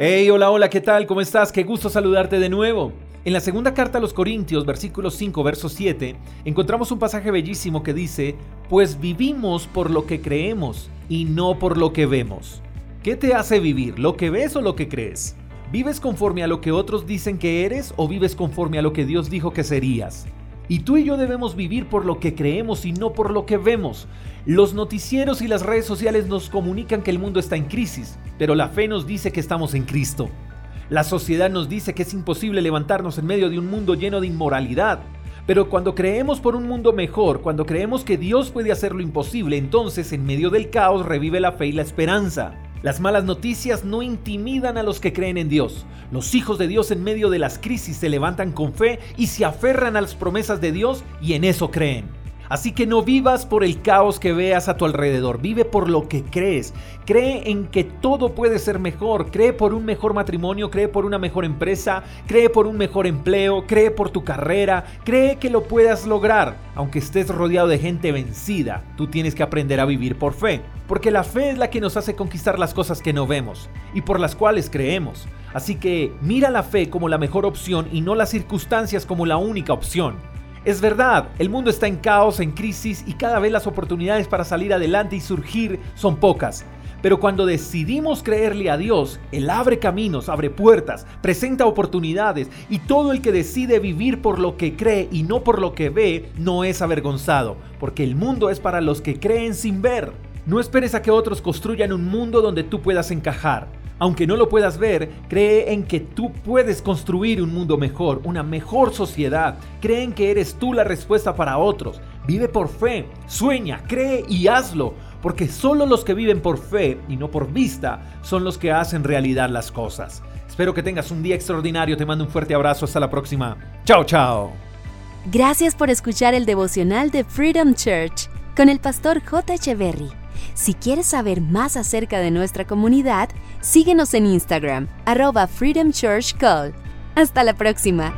Hey, hola, hola, ¿qué tal? ¿Cómo estás? Qué gusto saludarte de nuevo. En la segunda carta a los Corintios, versículo 5, verso 7, encontramos un pasaje bellísimo que dice, pues vivimos por lo que creemos y no por lo que vemos. ¿Qué te hace vivir? ¿Lo que ves o lo que crees? ¿Vives conforme a lo que otros dicen que eres o vives conforme a lo que Dios dijo que serías? Y tú y yo debemos vivir por lo que creemos y no por lo que vemos. Los noticieros y las redes sociales nos comunican que el mundo está en crisis, pero la fe nos dice que estamos en Cristo. La sociedad nos dice que es imposible levantarnos en medio de un mundo lleno de inmoralidad. Pero cuando creemos por un mundo mejor, cuando creemos que Dios puede hacer lo imposible, entonces en medio del caos revive la fe y la esperanza. Las malas noticias no intimidan a los que creen en Dios. Los hijos de Dios en medio de las crisis se levantan con fe y se aferran a las promesas de Dios y en eso creen. Así que no vivas por el caos que veas a tu alrededor, vive por lo que crees. Cree en que todo puede ser mejor, cree por un mejor matrimonio, cree por una mejor empresa, cree por un mejor empleo, cree por tu carrera, cree que lo puedas lograr. Aunque estés rodeado de gente vencida, tú tienes que aprender a vivir por fe. Porque la fe es la que nos hace conquistar las cosas que no vemos y por las cuales creemos. Así que mira la fe como la mejor opción y no las circunstancias como la única opción. Es verdad, el mundo está en caos, en crisis y cada vez las oportunidades para salir adelante y surgir son pocas. Pero cuando decidimos creerle a Dios, Él abre caminos, abre puertas, presenta oportunidades y todo el que decide vivir por lo que cree y no por lo que ve no es avergonzado, porque el mundo es para los que creen sin ver. No esperes a que otros construyan un mundo donde tú puedas encajar. Aunque no lo puedas ver, cree en que tú puedes construir un mundo mejor, una mejor sociedad. Cree en que eres tú la respuesta para otros. Vive por fe, sueña, cree y hazlo. Porque solo los que viven por fe y no por vista son los que hacen realidad las cosas. Espero que tengas un día extraordinario. Te mando un fuerte abrazo. Hasta la próxima. Chao, chao. Gracias por escuchar el devocional de Freedom Church con el pastor J. Echeverry. Si quieres saber más acerca de nuestra comunidad, síguenos en Instagram, arroba Freedom Church Call. Hasta la próxima.